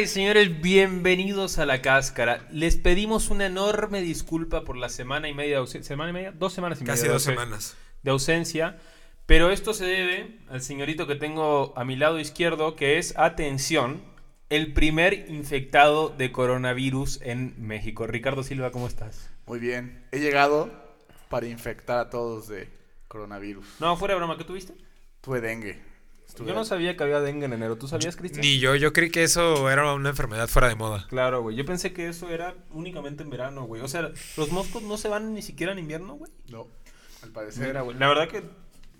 Señoras y señores, bienvenidos a La Cáscara. Les pedimos una enorme disculpa por la semana y media de ausencia. ¿Semana y media? Dos semanas y media. Casi de dos ausen- semanas. De ausencia. Pero esto se debe al señorito que tengo a mi lado izquierdo, que es, atención, el primer infectado de coronavirus en México. Ricardo Silva, ¿cómo estás? Muy bien. He llegado para infectar a todos de coronavirus. No, fuera de broma, ¿qué tuviste? Tuve dengue. Estuve- Yo no sabía que había dengue en enero. ¿Tú sabías, Cristian? Ni yo, yo creí que eso era una enfermedad fuera de moda. Claro, güey. Yo pensé que eso era únicamente en verano, güey. O sea, los moscos no se van ni siquiera en invierno, güey. No, al parecer. Mira, güey. La verdad que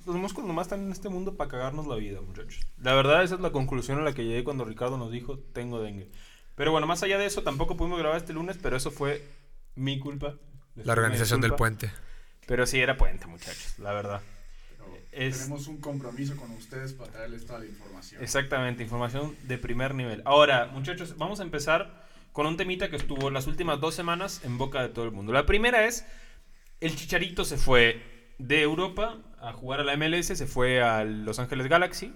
los moscos nomás están en este mundo para cagarnos la vida, muchachos. La verdad, esa es la conclusión a la que llegué cuando Ricardo nos dijo, tengo dengue. Pero bueno, más allá de eso, tampoco pudimos grabar este lunes, pero eso fue mi culpa. Les La organización del puente. Pero sí, era puente, muchachos, la verdad. Es- Tenemos un compromiso con ustedes para traerles toda la información. Exactamente, información de primer nivel. Ahora, muchachos, vamos a empezar con un temita que estuvo las últimas dos semanas en boca de todo el mundo. La primera es, el Chicharito se fue de Europa a jugar a la MLS, se fue a Los Ángeles Galaxy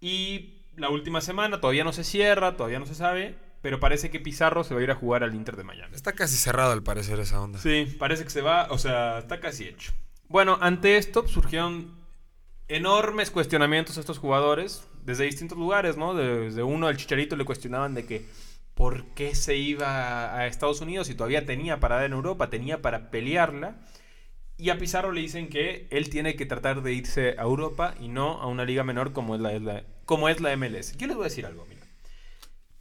y la última semana todavía no se cierra, todavía no se sabe, pero parece que Pizarro se va a ir a jugar al Inter de Miami. Está casi cerrado al parecer esa onda. Sí, parece que se va, o sea, está casi hecho. Bueno, ante esto surgieron enormes cuestionamientos a estos jugadores desde distintos lugares, ¿no? Desde uno al Chicharito le cuestionaban de que por qué se iba a Estados Unidos y todavía tenía para dar en Europa, tenía para pelearla. Y a Pizarro le dicen que él tiene que tratar de irse a Europa y no a una liga menor como es la, la- como es la MLS. Yo les voy a decir algo, mira.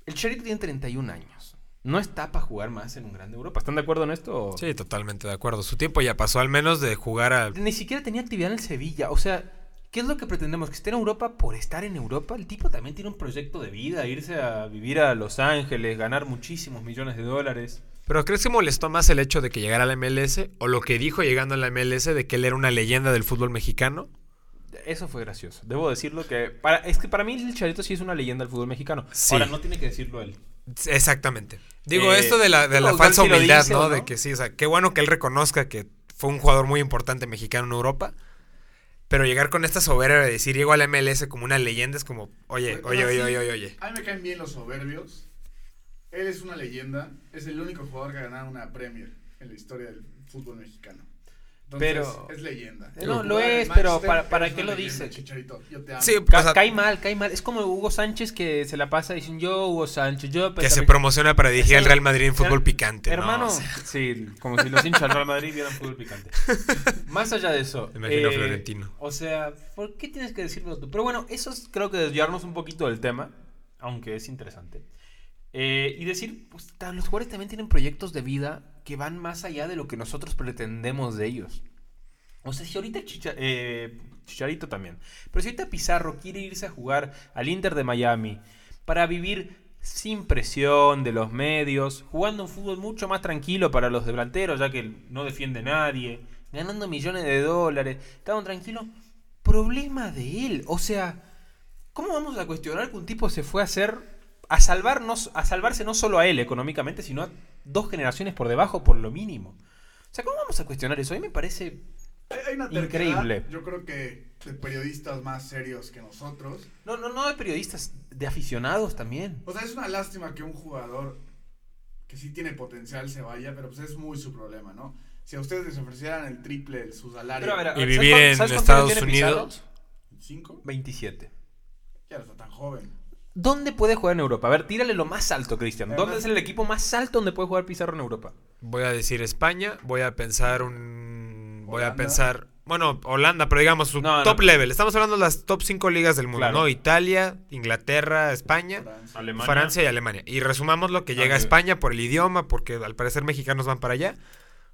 El Chicharito tiene 31 años. No está para jugar más en un grande Europa. ¿Están de acuerdo en esto? Sí, totalmente de acuerdo. Su tiempo ya pasó al menos de jugar a... Ni siquiera tenía actividad en el Sevilla. O sea, ¿qué es lo que pretendemos? ¿Que esté en Europa por estar en Europa? El tipo también tiene un proyecto de vida, irse a vivir a Los Ángeles, ganar muchísimos millones de dólares. Pero ¿crees que molestó más el hecho de que llegara a la MLS o lo que dijo llegando a la MLS de que él era una leyenda del fútbol mexicano? Eso fue gracioso. Debo decirlo que... Para, es que para mí el Charito sí es una leyenda del fútbol mexicano. Sí. Ahora, no tiene que decirlo él. Exactamente. Digo, Eh, esto de la, de la falsa humildad, dice ¿no? no. De que sí, o sea, qué bueno que él reconozca que fue un jugador muy importante mexicano en Europa. Pero llegar con esta soberbia de decir llego a la MLS como una leyenda es como, oye, oye, oye, oye, oye, oye. A mí me caen bien los soberbios. Él es una leyenda. Es el único jugador que ha ganado una Premier en la historia del fútbol mexicano. Entonces, Pero- es leyenda. Eh, no, lo es, pero ¿para- para qué lo dice? Chicharito, yo te amo. Sí, Ca- o sea, cae mal, cae mal. Es como Hugo Sánchez que se la pasa diciendo yo, Hugo Sánchez, yo... que se promociona para dirigir al Real Madrid en fútbol Her- picante. ¿no? Hermano, O sea, sí, como si los hinchas del Real Madrid vieran fútbol picante. Más allá de eso. Me imagino eh, Florentino. O sea, ¿por qué tienes que decirlo tú? Pero bueno, eso es creo que desviarnos un poquito del tema, aunque es interesante. Eh, y decir, pues los jugadores también tienen proyectos de vida que van más allá de lo que nosotros pretendemos de ellos. O sea, si ahorita eh, Chicharito también, pero si ahorita Pizarro quiere irse a jugar al Inter de Miami para vivir sin presión de los medios, jugando un fútbol mucho más tranquilo para los delanteros, ya que no defiende nadie, ganando millones de dólares, estaban tranquilos, problema de él. O sea, ¿cómo vamos a cuestionar que un tipo se fue a hacer, a, salvarnos, a salvarse no solo a él económicamente, sino a dos generaciones por debajo por lo mínimo? O sea, ¿cómo vamos a cuestionar eso? A mí me parece... Hay, una Increíble. Yo creo que de periodistas más serios que nosotros. No, no, no de periodistas, de aficionados también. O sea, es una lástima que un jugador que sí tiene potencial se vaya, pero pues es muy su problema, ¿no? Si a ustedes les ofrecieran el triple de su salario, Pero a ver, Y ¿sabes vivir cuán- en Estados? Unidos. ¿cinco? 27. Ya no está tan joven. ¿Dónde puede jugar en Europa? A ver, tírale lo más alto, Cristian. ¿Dónde es el equipo más alto donde puede jugar Pizarro en Europa? Voy a decir España, voy a pensar un... Voy a pensar... Bueno, Holanda, pero digamos su No, no. top level. Estamos hablando de las top 5 ligas del mundo, Claro. ¿no? Italia, Inglaterra, España, Francia. Francia y Alemania. Y resumamos lo que llega a Ah, España por el idioma, porque al parecer mexicanos van para allá.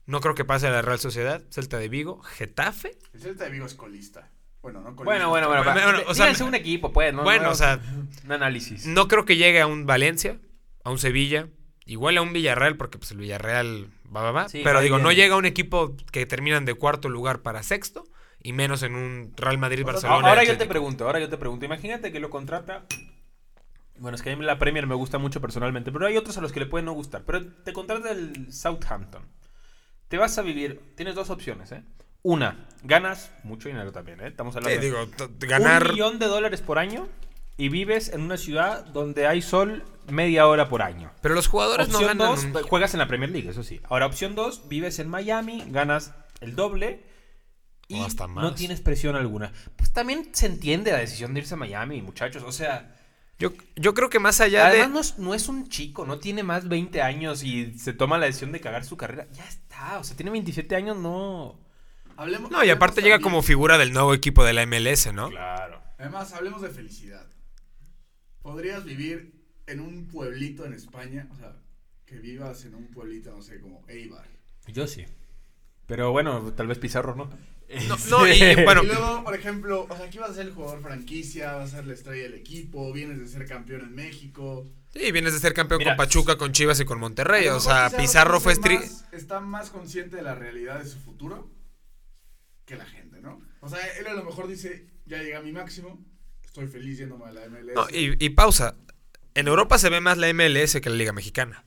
No creo que pase a la Real Sociedad, Celta de Vigo, Getafe. El Celta de Vigo es colista. Bueno, no. Bueno, bueno, bueno. Bueno, va- bueno, o sea, díganse un equipo, pues. ¿no? bueno, No, o sea, Un análisis. no creo que llegue a un Valencia, a un Sevilla, igual a un Villarreal, porque pues el Villarreal va, va, va. Sí, pero digo, bien. no llega a un equipo que terminan de cuarto lugar para sexto, y menos en un Real Madrid, O sea, Barcelona. ahora y yo te pregunto, ahora yo te pregunto. Imagínate que lo contrata. Bueno, es que a mí la Premier me gusta mucho personalmente, pero hay otros a los que le pueden no gustar. Pero te contrata el Southampton. Te vas a vivir. Tienes dos opciones, ¿eh? Una, ganas mucho dinero también, ¿eh? Estamos hablando Sí, de digo, t- ganar. un millón de dólares por año y vives en una ciudad donde hay sol media hora por año. Pero los jugadores no ganan. 2, un- juegas en la Premier League, eso sí. Ahora, opción 2, vives en Miami, ganas el doble y O hasta no tienes presión alguna. Pues también se entiende la decisión de irse a Miami, muchachos. O sea, Yo, yo creo que más allá de. además no es, no es un chico, no tiene más 20 años y se toma la decisión de cagar su carrera. Ya está, o sea, tiene 27 años, no. Hablemos, No, y aparte llega también- como figura del nuevo equipo de la MLS, ¿no? Claro. Además, hablemos de felicidad. Podrías vivir en un pueblito en España, o sea, que vivas en un pueblito, no sé, como Eibar. Yo sí. Pero bueno, tal vez Pizarro no. No, no, y bueno, Y luego, por ejemplo, o sea, aquí vas a ser el jugador franquicia, vas a ser la estrella del equipo, vienes de ser campeón en México. sí, vienes de ser campeón Mira, con Pachuca, con Chivas y con Monterrey. O sea, Pizarro fue más- Está más consciente de la realidad de su futuro que la gente, ¿no? O sea, él a lo mejor dice, ya llega a mi máximo, estoy feliz yéndome a la MLS. No, y, y pausa. En Europa se ve más la MLS que la Liga Mexicana.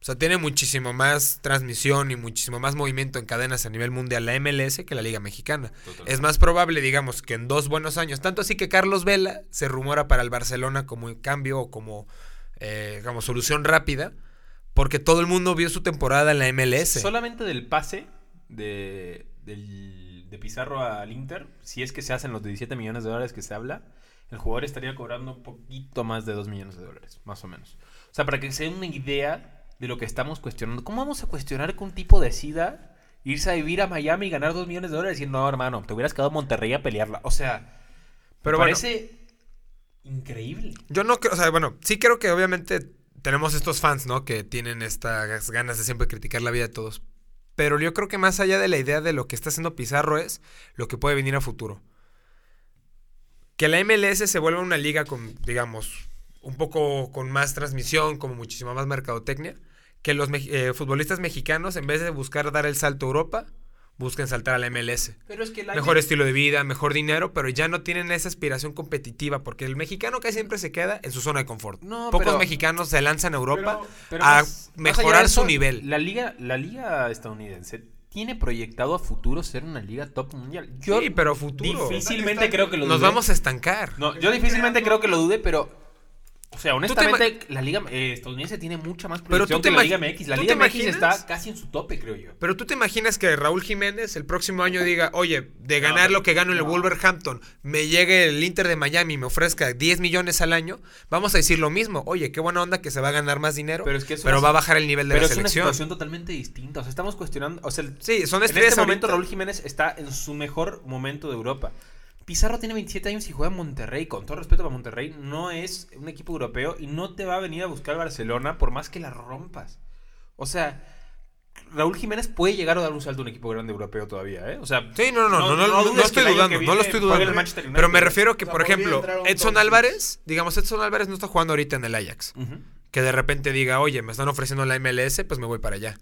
O sea, tiene muchísimo más transmisión y muchísimo más movimiento en cadenas a nivel mundial la MLS que la Liga Mexicana. Totalmente. Es más probable, digamos, que en dos buenos años, tanto así que Carlos Vela se rumora para el Barcelona como cambio o como, eh, digamos, solución rápida, porque todo el mundo vio su temporada en la MLS. Solamente del pase de, del- de Pizarro al Inter, si es que se hacen los 17 millones de dólares que se habla, el jugador estaría cobrando un poquito más de 2 millones de dólares, más o menos. O sea, para que se den una idea de lo que estamos cuestionando. ¿Cómo vamos a cuestionar que un tipo decida irse a vivir a Miami y ganar 2 millones de dólares y decir, no, hermano, te hubieras quedado en Monterrey a pelearla? O sea, Pero me bueno. parece increíble. Yo no creo, o sea, bueno, sí creo que obviamente tenemos estos fans, ¿no? Que tienen estas ganas de siempre criticar la vida de todos. Pero yo creo que más allá de la idea de lo que está haciendo Pizarro es lo que puede venir a futuro. Que la MLS se vuelva una liga con, digamos, un poco con más transmisión, como muchísima más mercadotecnia. Que los eh, futbolistas mexicanos, en vez de buscar dar el salto a Europa, busquen saltar a la MLS. Pero es que la Mejor estilo de vida, mejor dinero, pero ya no tienen esa aspiración competitiva, porque el mexicano casi siempre se queda en su zona de confort. No, Pocos pero- mexicanos se lanzan a Europa Pero- Pero a más- mejorar su eso, nivel. La liga, la liga estadounidense tiene proyectado a futuro ser una liga top mundial. Yo Sí, pero futuro. difícilmente creo que lo Nos dude. vamos a estancar. No, yo difícilmente creo que lo dude, pero o sea, te honestamente la liga eh, estadounidense tiene mucha más Pero proyección te que la liga MX. La ¿tú liga MX está casi en su tope, creo yo. Pero tú te imaginas que Raúl Jiménez el próximo año diga, oye, de ganar pero- lo que gano en el Wolverhampton, me llegue el Inter de Miami y me ofrezca 10 millones al año, vamos a decir lo mismo. Oye, qué buena onda que se va a ganar más dinero, Pero pero, es que eso va a bajar el nivel de Pero la es una selección. situación totalmente distinta. O sea, estamos cuestionando. O sea, Sí, son en este momento ahorita. Raúl Jiménez está en su mejor momento de Europa. Pizarro tiene 27 años y juega en Monterrey. Con todo respeto para Monterrey, no es un equipo europeo y no te va a venir a buscar Barcelona por más que la rompas. O sea, Raúl Jiménez puede llegar a dar un salto a un equipo grande europeo todavía, ¿eh? O sea, Sí, no, no, no, no, no, no que estoy dudando, no lo estoy dudando. Pero me refiero que, O sea, por ejemplo, Edson. Álvarez, digamos, Edson Álvarez no está jugando ahorita en el Ajax. Que de repente diga, oye, me están ofreciendo la MLS, pues me voy para allá.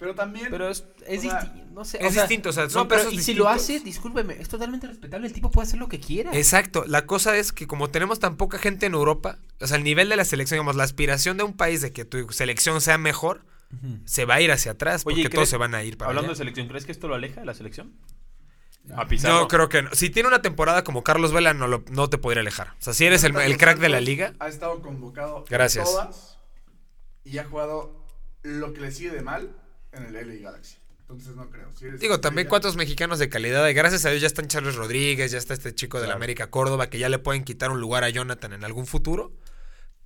Pero también, Pero es, es O sea, distinto, no sé. es distinto, o sea, son no, pero y si lo hace, discúlpeme, es totalmente respetable. El tipo puede hacer lo que quiera. Exacto, la cosa es que como tenemos tan poca gente en Europa, o sea, el nivel de la selección, digamos, la aspiración de un país de que tu selección sea mejor, se va a ir hacia atrás, porque Oye, todos ¿crees- se van a ir para Hablando allá. de selección, ¿crees que esto lo aleja de la selección? A Pizarro. Yo creo que no. Si tiene una temporada como Carlos Vela, no, lo- no te podría alejar. O sea, si eres el, el crack de la liga, Ha estado convocado en Gracias. todas y ha jugado lo que le sigue de mal en el LA Galaxy. Entonces no creo. Si eres Digo, también estrella- cuántos mexicanos de calidad. Y gracias a Dios ya están Charles Rodríguez, ya está este chico de la Claro. América Córdoba, que ya le pueden quitar un lugar a Jonathan en algún futuro.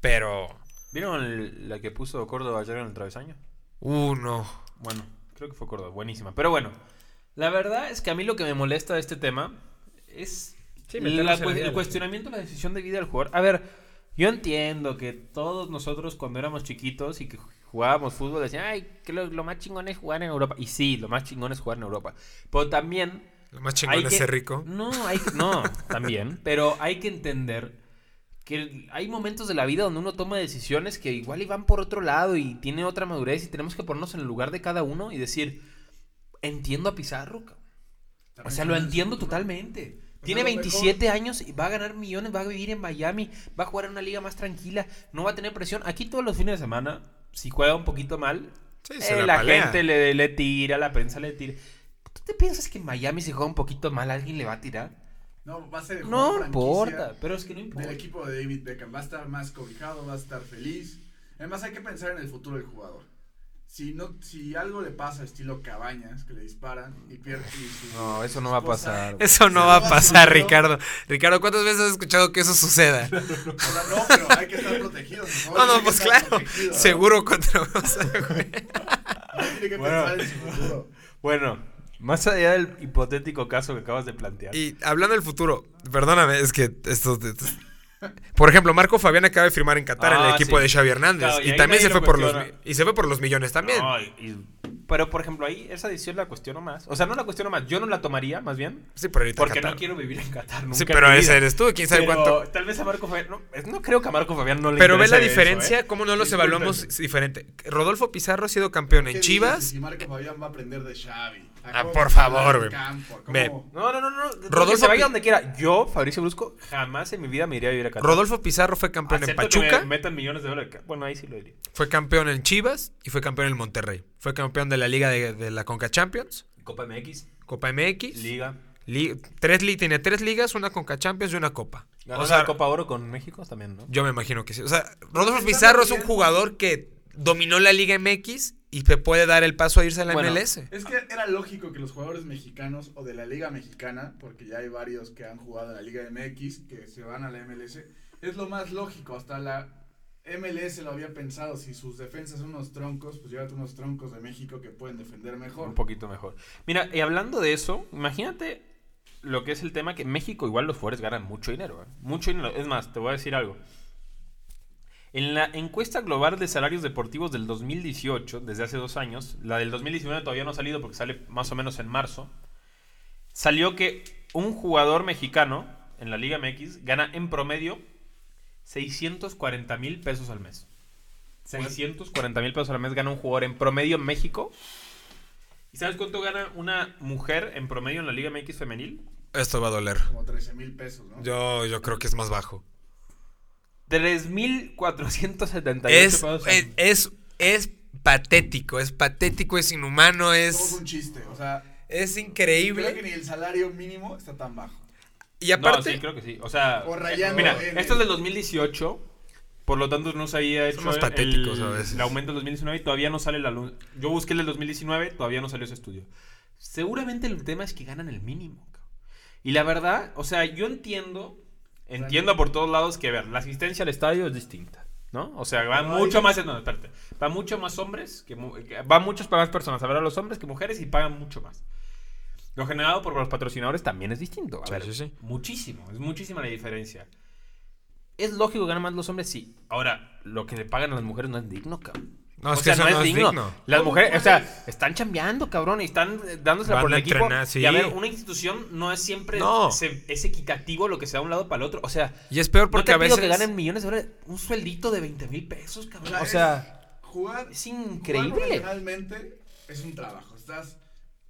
Pero, ¿Vieron el- la que puso Córdoba ayer en el travesaño? uh, no. Bueno, creo que fue Córdoba, buenísima. Pero bueno, la verdad es que a mí lo que me molesta de este tema es Sí, la- cu- el cuestionamiento de la decisión de vida del jugador. A ver, yo entiendo que todos nosotros cuando éramos chiquitos y que jugábamos fútbol decían, ay, que lo, lo más chingón es jugar en Europa. Y sí, lo más chingón es jugar en Europa. Pero también Lo más chingón hay es que- ser rico. No, hay que- no, también. Pero hay que entender que hay momentos de la vida donde uno toma decisiones que igual y van por otro lado y tiene otra madurez y tenemos que ponernos en el lugar de cada uno y decir, entiendo a Pizarro. O sea, lo entiendo totalmente. O Tiene sea, lo 27 años y va a ganar millones, va a vivir en Miami, va a jugar en una liga más tranquila, no va a tener presión. Aquí todos los fines de semana, si juega un poquito mal, Sí, eh, se la gente le, le tira, la prensa le tira. ¿Tú te piensas que en Miami si juega un poquito mal alguien le va a tirar? No, va a ser el No importa, pero es que no importa. del equipo de David Beckham. Va a estar más cobijado, va a estar feliz. Además hay que pensar en el futuro del jugador. Si no, si algo le pasa estilo Cabañas, que le disparan y pierde y su- No, eso no va a esposa- pasar. Eso no va a pasar. Ricardo. Ricardo, ¿cuántas veces has escuchado que eso suceda? O sea, no, pero hay que estar protegidos. No, no, pues claro. Seguro contra güey. Tiene que Bueno. pensar en su futuro. Bueno, más allá del hipotético caso que acabas de plantear. Y hablando del futuro, perdóname, es que esto... esto- Por ejemplo, Marco Fabián acaba de firmar en Qatar en el Ah, equipo sí. de Xavi Hernández. Claro, y y también se fue por los y se fue por los millones también. No, y- y- pero, por ejemplo, ahí esa decisión la cuestiono más. O sea, no la cuestiono más. Yo no la tomaría, más bien. Sí, pero ahorita Porque Qatar. no quiero vivir en Qatar nunca Sí, pero ese eres tú, quién sabe Pero cuánto. Tal vez a Marco Fabián. No, no creo que a Marco Fabián no le Pero ve la eso, diferencia, ¿eh? cómo no los evaluamos diferente. Rodolfo Pizarro ha sido campeón ¿Qué en Chivas. Si Marco Fabián va a aprender de Xavi. ¿A Ah, cómo por favor, güey. Ve. No, no, no, no. Rodolfo se vaya donde quiera. Yo, Fabricio Brusco, jamás en mi vida me iría a vivir a Qatar. Rodolfo Pizarro fue campeón en Acepto que me Pachuca, metan millones de dólares. Bueno, ahí sí lo diría. fue campeón en Chivas y fue campeón en Monterrey. Fue campeón de la Liga de, de la Conca Champions, Copa MX, Copa MX. Liga. li- tres li- tiene tres ligas, una Conca Champions y una Copa. Ganó O sea, la Copa Oro con México también, ¿no? yo me imagino que sí. O sea, Rodolfo Pizarro es un jugador que dominó la Liga MX y se puede dar el paso a irse a la Bueno, MLS. Es que era lógico que los jugadores mexicanos o de la Liga Mexicana, porque ya hay varios que han jugado en la Liga MX, que se van a la MLS, es lo más lógico. Hasta la MLS lo había pensado. Si sus defensas son unos troncos, pues llévate unos troncos de México que pueden defender mejor. Un poquito mejor. Mira, y hablando de eso, imagínate lo que es el tema que México igual los jugadores ganan mucho dinero. ¿eh? Mucho dinero. Es más, te voy a decir algo. En la encuesta global de salarios deportivos del 2018, desde hace dos años, la del 2019 todavía no ha salido porque sale más o menos en marzo, salió que un jugador mexicano en la Liga MX gana en promedio 640 mil pesos al mes. 640 mil pesos al mes gana un jugador en promedio en México. ¿Y sabes cuánto gana una mujer en promedio en la Liga MX femenil? Esto va a doler. Como 13 mil pesos, ¿no? Yo, yo creo que es más bajo. 3.478 Es, pesos. es, es, es patético, es patético, es inhumano, Somos es, un chiste. O sea, es creo que increíble. ni el salario mínimo está tan bajo. Y aparte, No, sí, creo que sí. O sea, O rayando mira, en esto es el- del 2018. Por lo tanto, no se había hecho Somos el- patéticos el, a veces. el aumento del 2019 y todavía no sale la luz. Yo busqué el del 2019, todavía no salió ese estudio. Seguramente el tema es que ganan el mínimo. Y la verdad, o sea, yo entiendo, entiendo por todos lados que, a ver, la asistencia al estadio es distinta, ¿no? O sea, va No, mucho hay- más, no, espérate, va mucho más hombres, que, va muchas más personas a ver a los hombres que mujeres y pagan mucho más. Lo generado por los patrocinadores también es distinto. A Sí, ver, sí, sí. muchísimo, es muchísima la diferencia. ¿Es lógico que ganan más los hombres? Sí. Ahora, lo que le pagan a las mujeres no es digno, cabrón. No, es O que sea, eso no es digno. Las ¿Cómo mujeres, o sea, están chambeando, cabrón, y están dándosela Van por el equipo. entrenar, sí. Y a ver, una institución no es siempre No. se- es equitativo lo que se da de un lado para el otro. O sea, Y es peor no porque te a pido veces... que ganen millones de dólares, un sueldito de 20 mil pesos, cabrón. O es- sea, jugar es increíble. profesionalmente es un trabajo. Estás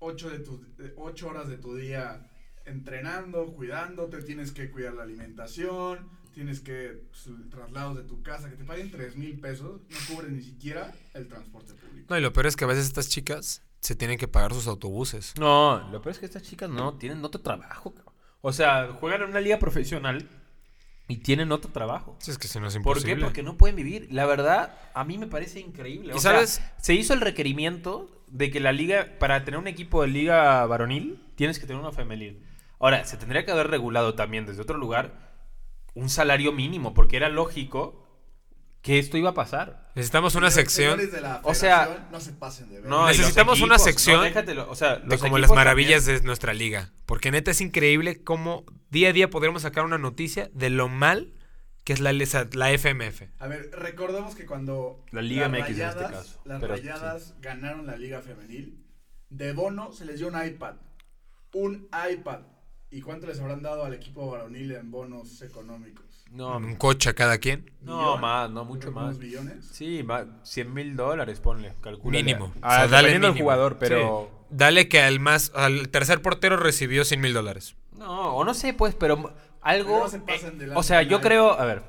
ocho, de tu, eh, ocho horas de tu día entrenando, cuidándote, tienes que cuidar la alimentación, tienes que su- traslados de tu casa, que te paguen tres mil pesos, no cubres ni siquiera el transporte público. No, y lo peor es que a veces estas chicas se tienen que pagar sus autobuses. No, lo peor es que estas chicas no tienen otro trabajo. O sea, juegan en una liga profesional y tienen otro trabajo. Sí, es que si no es ¿Por imposible. qué? Porque no pueden vivir. La verdad, a mí me parece increíble. ¿Y O sabes? sea, se hizo el requerimiento de que la liga, para tener un equipo de liga varonil, tienes que tener una femenil. Ahora, se tendría que haber regulado también desde otro lugar un salario mínimo, porque era lógico que esto iba a pasar. Necesitamos una sección señores de la O sea, no se pasen de ver. No, Necesitamos una sección no, déjatelo, o sea, de como las maravillas también. de nuestra liga. Porque neta es increíble cómo día a día podremos sacar una noticia de lo mal que es la, la FMF. A ver, recordemos que cuando La Liga las MX en este Rayadas- caso, las pero rayadas ganaron la liga femenil, de bono se les dio un iPad. Un iPad. ¿Y cuánto les habrán dado al equipo varonil en bonos económicos? No, Un coche a cada quien. no ¿Millón? más, no, mucho ¿Unos más. billones? Sí, más, 100 mil dólares, ponle, calcula. Mínimo. Ah, O sea, dale dependiendo mínimo. jugador, pero... Sí. Dale que al más al tercer portero recibió 100 mil dólares. No, o no sé, pues, pero algo. Pero no se pasen eh, de o sea, yo creo. A ver.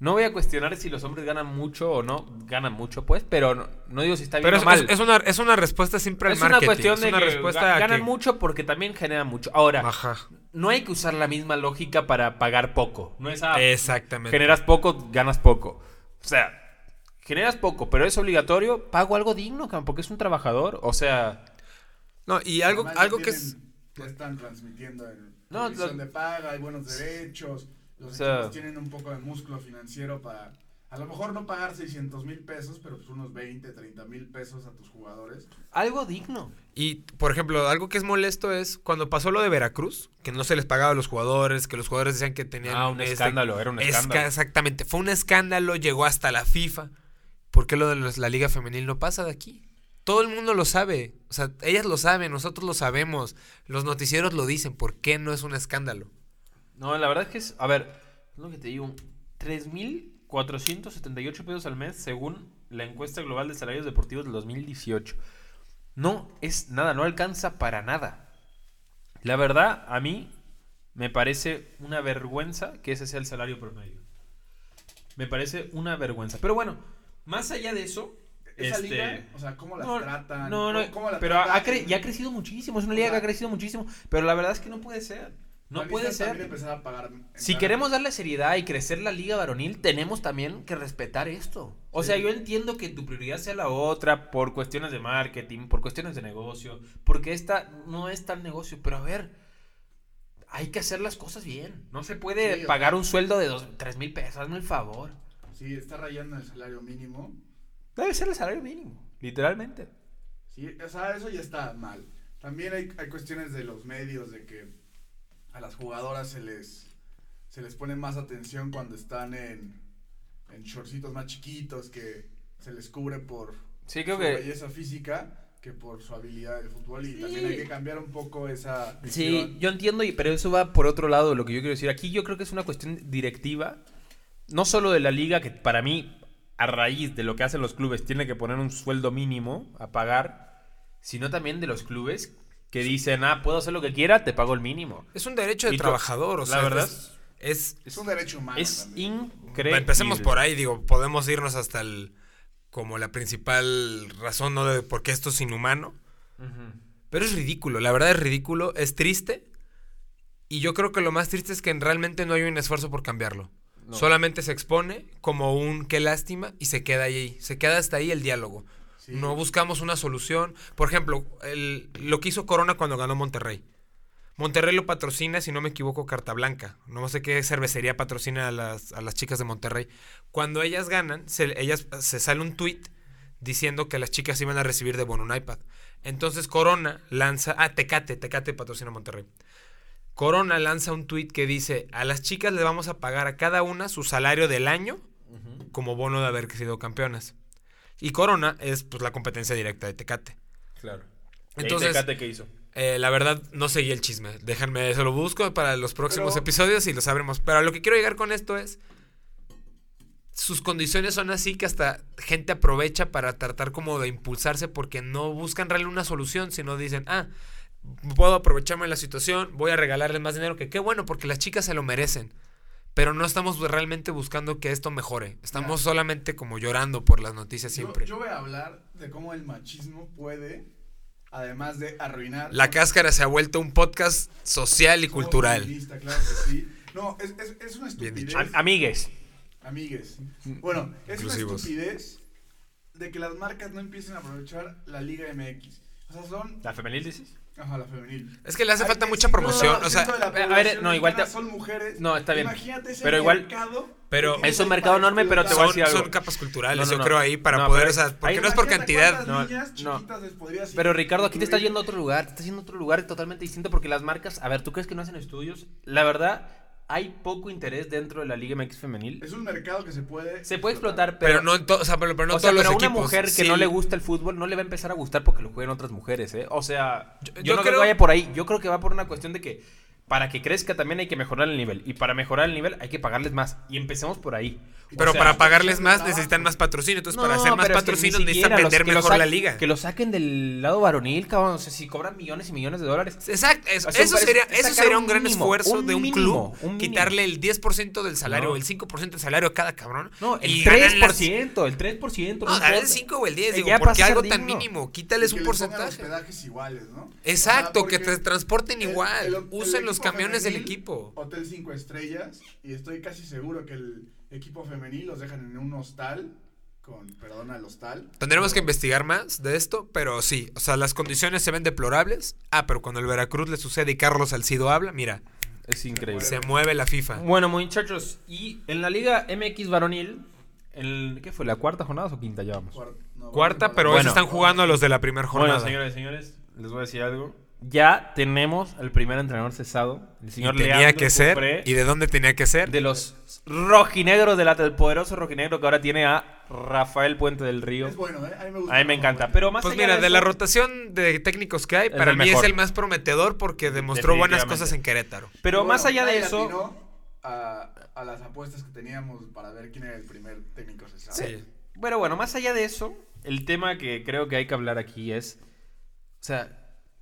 No voy a cuestionar si los hombres ganan mucho o no ganan mucho, pues, pero no, no digo si está bien Pero o es, mal. es- es una, es una respuesta siempre al Es una cuestión es de una que respuesta a ganan que- mucho porque también generan mucho. Ahora, Ajá. no hay que usar la misma lógica para pagar poco. No es ah, Exactamente. generas poco, ganas poco. O sea, generas poco, pero es obligatorio, pago algo digno, porque es un trabajador. O sea, No, y algo, algo que es... Ya están transmitiendo en No, de paga, hay buenos derechos. Los O sea- equipos tienen un poco de músculo financiero para. A lo mejor no pagar 600 mil pesos, pero pues unos 20, 30 mil pesos a tus jugadores. algo digno. Y, por ejemplo, algo que es molesto es cuando pasó lo de Veracruz, que no se les pagaba a los jugadores, que los jugadores decían que tenían... Ah, un este- escándalo, era un Esca- escándalo. exactamente, fue un escándalo, llegó hasta la FIFA. ¿Por qué lo de los- la Liga Femenil no pasa de aquí? Todo el mundo lo sabe, o sea, ellas lo saben, nosotros lo sabemos, los noticieros lo dicen, ¿por qué no es un escándalo? No, la verdad es que es. A ver, es lo que te digo: 3.478 pesos al mes según la encuesta global de salarios deportivos del 2018. No es nada, no alcanza para nada. La verdad, a mí me parece una vergüenza que ese sea el salario promedio. Me parece una vergüenza. Pero bueno, más allá de eso. Esa este, liga, o sea, cómo las no, tratan. No, no, cómo- cómo la pero ha, cre- crecido muchísimo. Es una O liga sea, que ha crecido muchísimo. Pero la verdad es que no puede ser. No puede ser. empezar a pagar- Si queremos darle seriedad y crecer la liga varonil, tenemos también que respetar esto. O Sí. sea, yo entiendo que tu prioridad sea la otra por cuestiones de marketing, por cuestiones de negocio, porque esta no es tal negocio, pero a ver, hay que hacer las cosas bien. No se puede Sí, pagar un sueldo de dos, tres mil pesos, hazme el favor. Sí, está rayando el salario mínimo. Debe ser el salario mínimo, literalmente. Sí, o sea, eso ya está mal. También hay, hay cuestiones de los medios, de que a las jugadoras se les, se les pone más atención cuando están en, en shortcitos más chiquitos, que se les cubre por Sí, creo su que... belleza física que por su habilidad del fútbol. Y Sí. también hay que cambiar un poco esa... Sí, yo entiendo, y- pero eso va por otro lado de lo que yo quiero decir. Aquí yo creo que es una cuestión directiva, no solo de la liga, que para mí, a raíz de lo que hacen los clubes, tiene que poner un sueldo mínimo a pagar, sino también de los clubes que dicen, ah, puedo hacer lo que quiera, te pago el mínimo. Es un derecho de trabajador, o la sea, verdad, es... es- Es un derecho humano. Es también. increíble. empecemos por ahí, digo, podemos irnos hasta el... como la principal razón, ¿no? De por qué esto es inhumano. Pero es ridículo, la verdad es ridículo, es triste. Y yo creo que lo más triste es que realmente no hay un esfuerzo por cambiarlo. No. Solamente se expone como un qué lástima y se queda ahí. Se queda hasta ahí el diálogo. Sí. No buscamos una solución. Por ejemplo, el- lo que hizo Corona cuando ganó Monterrey. Monterrey lo patrocina, si no me equivoco, Carta Blanca. No sé qué cervecería patrocina a las, a las chicas de Monterrey. Cuando ellas ganan, se, ellas, se sale un tweet diciendo que las chicas iban a recibir de bono un iPad. Entonces Corona lanza, ah, Tecate, Tecate patrocina Monterrey. Corona lanza un tweet que dice, a las chicas le vamos a pagar a cada una su salario del año como bono de haber sido campeonas. Y Corona es pues la competencia directa de Tecate. Claro. Entonces- Entonces, ¿qué hizo? Eh, la verdad, no seguí el chisme. Déjenme, se lo busco para los próximos Pero- episodios y lo sabremos. Pero a lo que quiero llegar con esto es. Sus condiciones son así que hasta gente aprovecha para tratar como de impulsarse porque no buscan realmente una solución, sino dicen, ah, puedo aprovecharme de la situación, voy a regalarles más dinero, que qué bueno, porque las chicas se lo merecen. Pero no estamos realmente buscando que esto mejore. Estamos Ya. solamente como llorando por las noticias Yo- siempre. Yo, voy a hablar de cómo el machismo puede, además de arruinar. La cáscara se ha vuelto un podcast social y cultural. feminista, claro que sí. No, es, es, es una Bien estupidez. dicho. Am- amigues. Amigues. Bueno, es Inclusivos. una estupidez de que las marcas no empiecen a aprovechar la Liga MX. O sea, son. ¿La femenil dices? Ajá, la femenil. Es que le hace Ay, falta mucha promoción. O 50% sea, a ver, no, igual te- son mujeres. No, está bien. Imagínate ese Pero igual- mercado. pero- Es un mercado enorme, pero te voy a decir son, algo. son capas culturales, No, no, yo creo ahí para No, poder, o sea, hay- porque no es por cantidad. No, niñas no. chiquitas les podrías Pero Ricardo, aquí te estás yendo a otro lugar, te estás yendo a otro lugar totalmente distinto porque las marcas, a ver, ¿tú crees que no hacen estudios? La verdad, hay poco interés dentro de la Liga MX femenil. Es un mercado que se puede. Se puede explotar, pero, Pero no, en to- o sea, pero, pero no o sea, todos pero los a una equipos. mujer que Sí. no le gusta el fútbol no le va a empezar a gustar porque lo jueguen otras mujeres, ¿eh? O sea, yo, yo no creo que vaya por ahí. Yo creo que va por una cuestión de que para que crezca también hay que mejorar el nivel. Y para mejorar el nivel hay que pagarles más. Y empecemos por ahí. Pero O sea, para pagarles más necesitan más patrocinio. Entonces, no, para hacer más pero es que necesitan vender mejor la liga. Que lo saquen del lado varonil, cabrón. O sea, si cobran millones y millones de dólares. Exacto, eso, O sea, eso es- sería, es eso sería un un gran mínimo, esfuerzo un de un mínimo, club un quitarle el 10% del salario No. o el 5% del salario a cada cabrón. No, el y ganan las- 3%, el 3%. No, el importa. 5 o el 10, Eh, digo, porque algo tan digno. mínimo, quítales Y un que porcentaje. hospedajes iguales, ¿no? Exacto, que te transporten igual. Usen los equipo camiones del femenil, equipo. Hotel 5 estrellas. Y estoy casi seguro que el equipo femenil los dejan en un hostal. Con, perdona, el hostal. Tendremos que investigar más de esto, pero sí, o sea, las condiciones se ven deplorables. Ah, pero cuando el Veracruz le sucede y Carlos Salcido habla, mira, Es increíble. se mueve la FIFA. Bueno, muchachos, y en la Liga MX varonil, el, ¿qué fue? ¿La cuarta jornada o quinta ya vamos? Cuar- no, Cuarta, pero Bueno. están jugando a los de la primera jornada. Bueno, señores y señores, les voy a decir algo. Ya tenemos al primer entrenador cesado, el y señor tenía Leandro que ser. Cufré, ¿Y de dónde tenía que ser? de los rojinegros del del poderoso rojinegro que ahora tiene a Rafael Puente del Río. Es bueno, ¿eh? A mí me gusta. A mí me encanta, pero más Pues allá mira, de, de la rotación de técnicos que hay, Es para el mí es mejor. el más prometedor porque demostró buenas cosas en Querétaro. Pero más allá de eso, A, a las apuestas que teníamos para ver quién era el primer técnico cesado. Sí. Pero bueno, más allá de eso, el tema que creo que hay que hablar aquí es. O sea,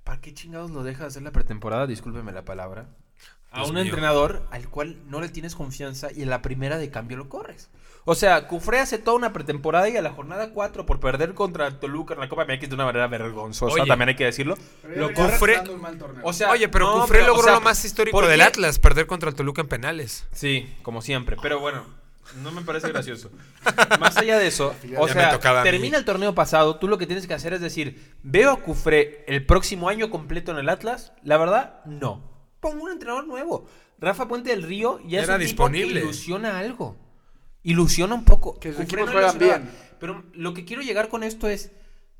¿para qué chingados lo dejas hacer la pretemporada? Discúlpeme la palabra. A Dios un mío. entrenador al cual no le tienes confianza y en la primera de cambio lo corres. O sea, Cufré hace toda una pretemporada y a la jornada 4 por perder contra Toluca en la Copa MX de una manera vergonzosa, Oye. también hay que decirlo. Lo Cufré- o sea, Oye, pero no, Cufré pero, logró o sea, lo más histórico ¿por del? Atlas, perder contra el Toluca en penales. Sí, como siempre. Pero bueno, no me parece gracioso. Más allá de eso, o Ya me sea, termina el torneo pasado, tú lo que tienes que hacer es decir, ¿veo a Cufré el próximo año completo en el Atlas? La verdad, no. Pongo un entrenador nuevo. Rafa Puente del Río ya es Era un tipo disponible. que ilusiona algo. Ilusiona un poco. Que sus juegan bien. Pero lo que quiero llegar con esto es,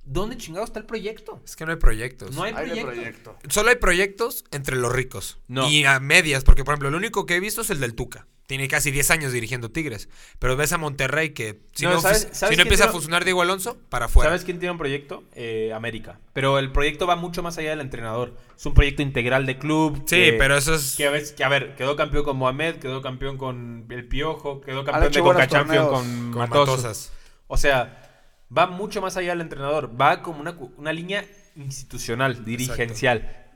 ¿dónde chingado está el proyecto? Es que no hay proyectos. No hay Hay de proyecto. proyecto. Solo hay proyectos entre los ricos. No. Y a medias, porque por ejemplo, el único que he visto es el del Tuca. Tiene casi 10 años dirigiendo Tigres. Pero ves a Monterrey que si No, no, ¿sabes- si sabes no quién empieza a funcionar Diego Alonso, para afuera. ¿Sabes quién tiene un proyecto? Eh, América. Pero el proyecto va mucho más allá del entrenador. Es un proyecto integral de club. Sí, que- pero eso es... Que a, veces- que, a ver, quedó campeón con Mohamed, quedó campeón con el Piojo, quedó campeón de Champions torneos con, con Matosas. Matosas. O sea, va mucho más allá del entrenador. Va como una, una línea institucional, dirigencial.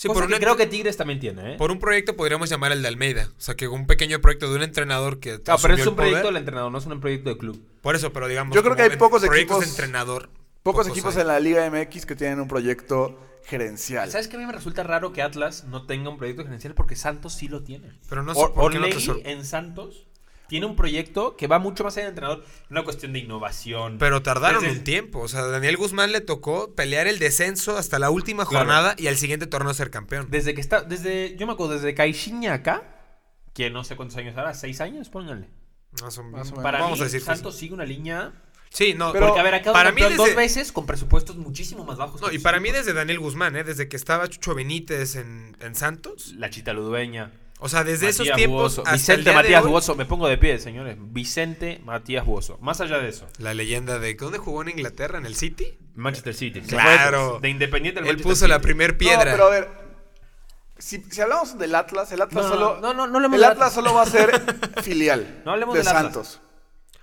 Sí, Cosa por que un, creo que Tigres también tiene, ¿eh? por un proyecto podríamos llamar el de Almeida. O sea, que un pequeño proyecto de un entrenador que... Claro, pero es un proyecto poder. del entrenador, no es un proyecto de club. Por eso, pero digamos... Yo creo que hay pocos proyectos equipos- de entrenador. Pocos equipos hay. en la Liga MX que tienen un proyecto gerencial. ¿Sabes qué? A mí me resulta raro que Atlas no tenga un proyecto gerencial porque Santos sí lo tiene. Pero no sé Or- por qué no te Orlegui sor- en Santos tiene un proyecto que va mucho más allá del entrenador. Una cuestión de innovación. Pero tardaron Desde- un tiempo. O sea, a Daniel Guzmán le tocó pelear el descenso hasta la última Claro. jornada y al siguiente torneo ser campeón. Desde que está, desde, yo me acuerdo, desde Caixinha acá, que no sé cuántos años ahora, seis años, pónganle. Más o menos. Para Vamos mí, a decir Santos sigue una línea. Sí, no, Pero- porque, a ver, acá para mí campeón dos desde- veces con presupuestos muchísimo más bajos. no, y para mí desde Daniel Guzmán, ¿eh? desde que estaba Chucho Benítez en, en Santos. La Chita Ludueña. O sea, desde esos tiempos el Vicente día de Matías hoy, Buoso. Me pongo de pie, señores. Vicente Matías Buoso. Más allá de eso. La leyenda de ¿dónde jugó en Inglaterra? ¿En el City? Manchester City. Claro. De Independiente del Él Manchester puso la City. primer No, piedra. pero a ver. Si, si hablamos del Atlas, el Atlas No, solo. no, no, no hablemos el Atlas Atlas. solo va a ser filial. No hablemos de del Atlas.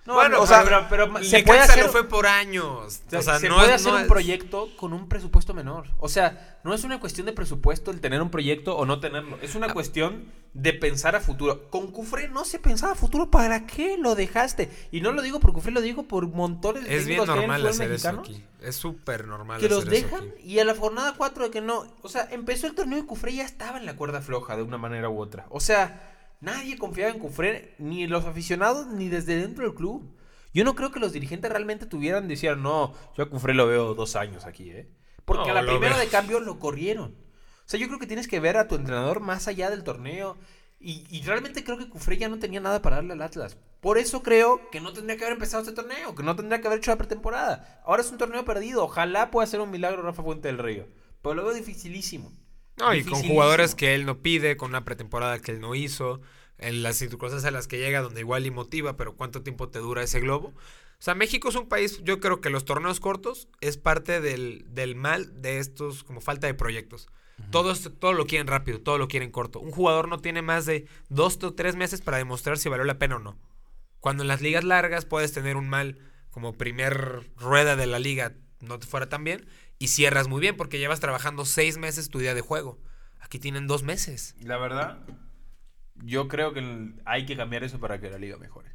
No, Bueno, no, o sea, pero, pero- se puede hacer, fue por años. o sea, se no puede es- hacer no un es- proyecto con un presupuesto menor. O sea, no es una cuestión de presupuesto el tener un proyecto o no tenerlo. Es Ah. una cuestión de pensar a futuro. Con Cufré no se pensaba a futuro. ¿Para qué lo dejaste? Y no lo digo por Cufré, lo digo por montones de Es bien que normal fútbol hacer eso aquí. Es súper normal que los eso dejan aquí. y a la jornada 4 de que no. O sea, empezó el torneo y Cufré ya estaba en la cuerda floja de una manera u otra. O sea, nadie confiaba en Cufré, ni los aficionados, ni desde dentro del club. Yo no creo que los dirigentes realmente tuvieran, decían, no, yo a Cufré lo veo dos años aquí, ¿eh? Porque No, a la primera veo. de cambio lo corrieron. O sea, yo creo que tienes que ver a tu entrenador más allá del torneo. Y, y realmente creo que Cufré ya no tenía nada para darle al Atlas. Por eso creo que no tendría que haber empezado este torneo, que no tendría que haber hecho la pretemporada. Ahora es un torneo perdido. Ojalá pueda ser un milagro Rafa Fuente del Río. Pero lo veo dificilísimo. No, y con jugadores que él no pide, con una pretemporada que él no hizo. en las circunstancias a las que llega, donde igual y motiva, pero cuánto tiempo te dura ese globo. O sea, México es un país, yo creo que los torneos cortos es parte del, del mal de estos, como falta de proyectos. Todos, todo lo quieren rápido, todo lo quieren corto. Un jugador no tiene más de dos o tres meses para demostrar si valió la pena o no. Cuando en las ligas largas puedes tener un mal como primer rueda de la liga no te fuera tan bien y cierras muy bien porque llevas trabajando seis meses tu día de juego. Aquí tienen dos meses. La verdad, yo creo que hay que cambiar eso para que la liga mejore.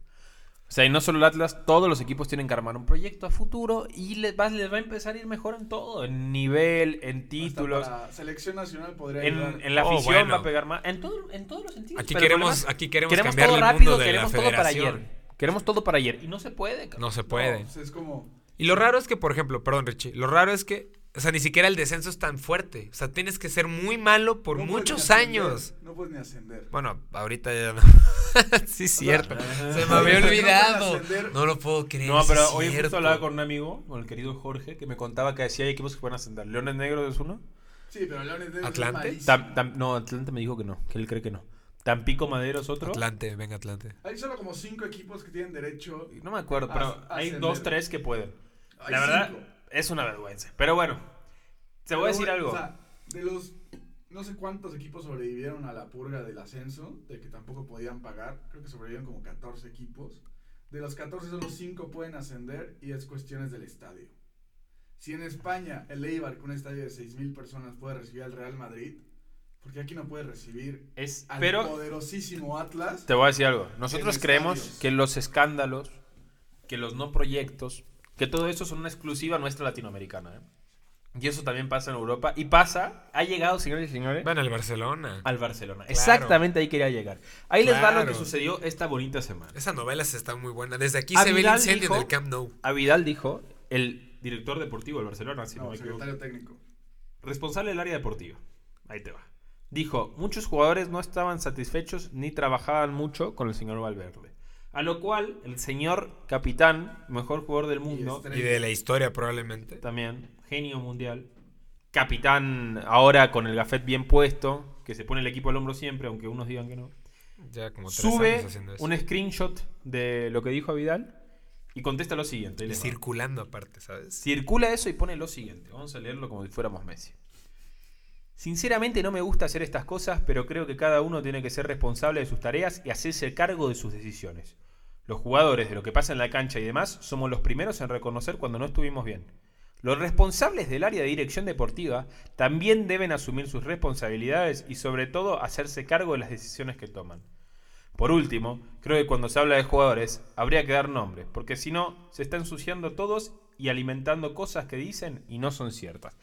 O sea, y no solo el Atlas, todos los equipos tienen que armar un proyecto a futuro y les va, les va a empezar a ir mejor en todo, en nivel, en Hasta títulos, para selección nacional podría en, ayudar. en la Oh, afición bueno. va a pegar más, en, todo, en todos los sentidos. Aquí Pero queremos, aquí queremos, queremos todo el rápido, mundo de queremos la todo para ayer. Queremos todo para ayer y no se puede. cabrón. No se No, puede. pues es como. Y lo raro es que, por ejemplo, perdón Richie, lo raro es que, o sea, ni siquiera el descenso es tan fuerte. O sea, tienes que ser muy malo por no muchos años. No puedes ni ascender. Bueno, ahorita ya no. sí, es cierto. Se me había olvidado. No lo puedo creer. No, pero es hoy cierto. justo hablaba con un amigo, con el querido Jorge, que me contaba que sí hay equipos que pueden ascender. Leones Negros es uno. Sí, pero Leones Negros es ¿Atlante? malísimo. Tam- tam- no, Atlante me dijo que no, que él cree que no. Tampico Madero es otro. Atlante, venga, Atlante. Hay solo como cinco equipos que tienen derecho. No me acuerdo, pero hay ascender. dos, tres que pueden. Hay La verdad, cinco. es una vergüenza. Pero bueno, te voy a decir algo. O sea, de los no sé cuántos equipos sobrevivieron a la purga del ascenso, de que tampoco podían pagar, creo que sobrevivieron como 14 equipos. De los 14 solo 5 pueden ascender y es cuestiones del estadio. Si en España el Eibar con un estadio de 6.000 personas puede recibir al Real Madrid, ¿por qué aquí no puede recibir es, al pero poderosísimo Atlas? te voy a decir algo. Nosotros creemos estadios. que los escándalos, que los no proyectos, que todo eso son una exclusiva nuestra latinoamericana. ¿eh? Y eso también pasa en Europa. Y pasa, ha llegado, señores y señores, Van al Barcelona. al Barcelona. Claro. Exactamente ahí quería llegar. Ahí les va lo que sucedió esta bonita semana. Esa novela se está muy buena. Desde aquí A se ve el incendio dijo- en el Camp Nou. A Vidal dijo, el director deportivo del Barcelona, si no, no, me equivoco. secretario técnico. Responsable del área deportiva. Ahí te va. Dijo, muchos jugadores no estaban satisfechos ni trabajaban mucho con el señor Valverde. A lo cual, el señor capitán, mejor jugador del mundo. Y de la historia probablemente. también, genio mundial, capitán ahora con el gafet bien puesto, que se pone el equipo al hombro siempre, aunque unos digan que no, Ya como tres sube años haciendo eso. un screenshot de lo que dijo Vidal y contesta lo siguiente. Y circulando aparte, ¿sabes? Circula eso y pone lo siguiente. Vamos a leerlo como si fuéramos Messi. Sinceramente no me gusta hacer estas cosas, pero creo que cada uno tiene que ser responsable de sus tareas y hacerse cargo de sus decisiones. Los jugadores de lo que pasa en la cancha y demás somos los primeros en reconocer cuando no estuvimos bien. Los responsables del área de dirección deportiva también deben asumir sus responsabilidades y sobre todo hacerse cargo de las decisiones que toman. Por último, creo que cuando se habla de jugadores habría que dar nombres, porque si no, se está ensuciando todos y alimentando cosas que dicen y no son ciertas.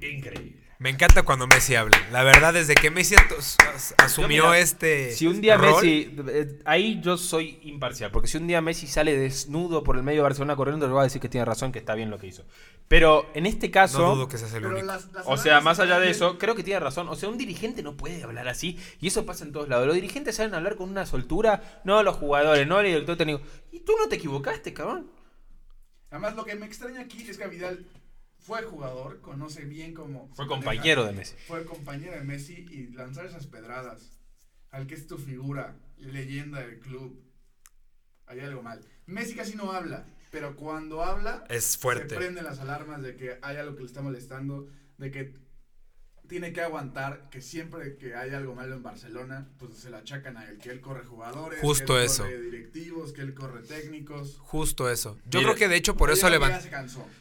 Increíble. Me encanta cuando Messi habla. La verdad, desde que Messi as- as- asumió mira, este. Si un día rol, Messi, eh, ahí yo soy imparcial, porque si un día Messi sale desnudo por el medio de Barcelona corriendo, le voy a decir que tiene razón, que está bien lo que hizo. Pero en este caso, No dudo que seas el único. las- las o sea, más allá de eso, creo que tiene razón. O sea, un dirigente no puede hablar así, y eso pasa en todos lados. Los dirigentes saben hablar con una soltura, no los jugadores, no el director técnico. Y tú no te equivocaste, cabrón. Además, lo que me extraña aquí es que Vidal fue jugador, conoce bien cómo. Fue se compañero maneja, de Messi. Fue compañero de Messi y lanzar esas pedradas al que es tu figura, leyenda del club. Hay algo mal. Messi casi no habla, pero cuando habla, Es se fuerte. prenden las alarmas de que hay algo que le está molestando, de que tiene que aguantar que siempre que hay algo malo en Barcelona, pues se la achacan a él, que él corre jugadores, Justo que él eso. corre directivos, que él corre técnicos. Justo eso. Yo Mira, creo que de hecho por eso levantó.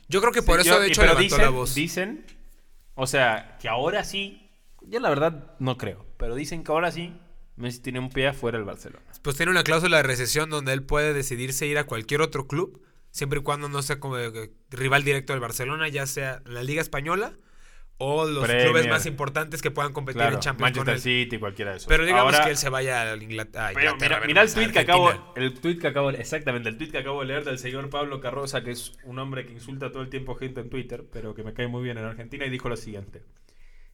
Yo creo que por Sí, eso yo- de hecho pero levantó dicen, la voz. Dicen, o sea, que ahora sí, yo la verdad no creo, pero dicen que ahora sí, Messi tiene un pie afuera del Barcelona. Pues tiene una cláusula de recesión donde él puede decidirse ir a cualquier otro club, siempre y cuando no sea como rival directo del Barcelona, ya sea la Liga Española o los Premier. clubes más importantes que puedan competir Claro, en Champions con Manchester él. City, cualquiera de esos. Pero digamos Ahora- que él se vaya a Inglaterra. Pero mira, mira el tweet que acabo, el tweet que acabo, exactamente, el tweet que acabo de leer del señor Pablo Carroza, que es un hombre que insulta todo el tiempo gente en Twitter, pero que me cae muy bien en Argentina, y dijo lo siguiente.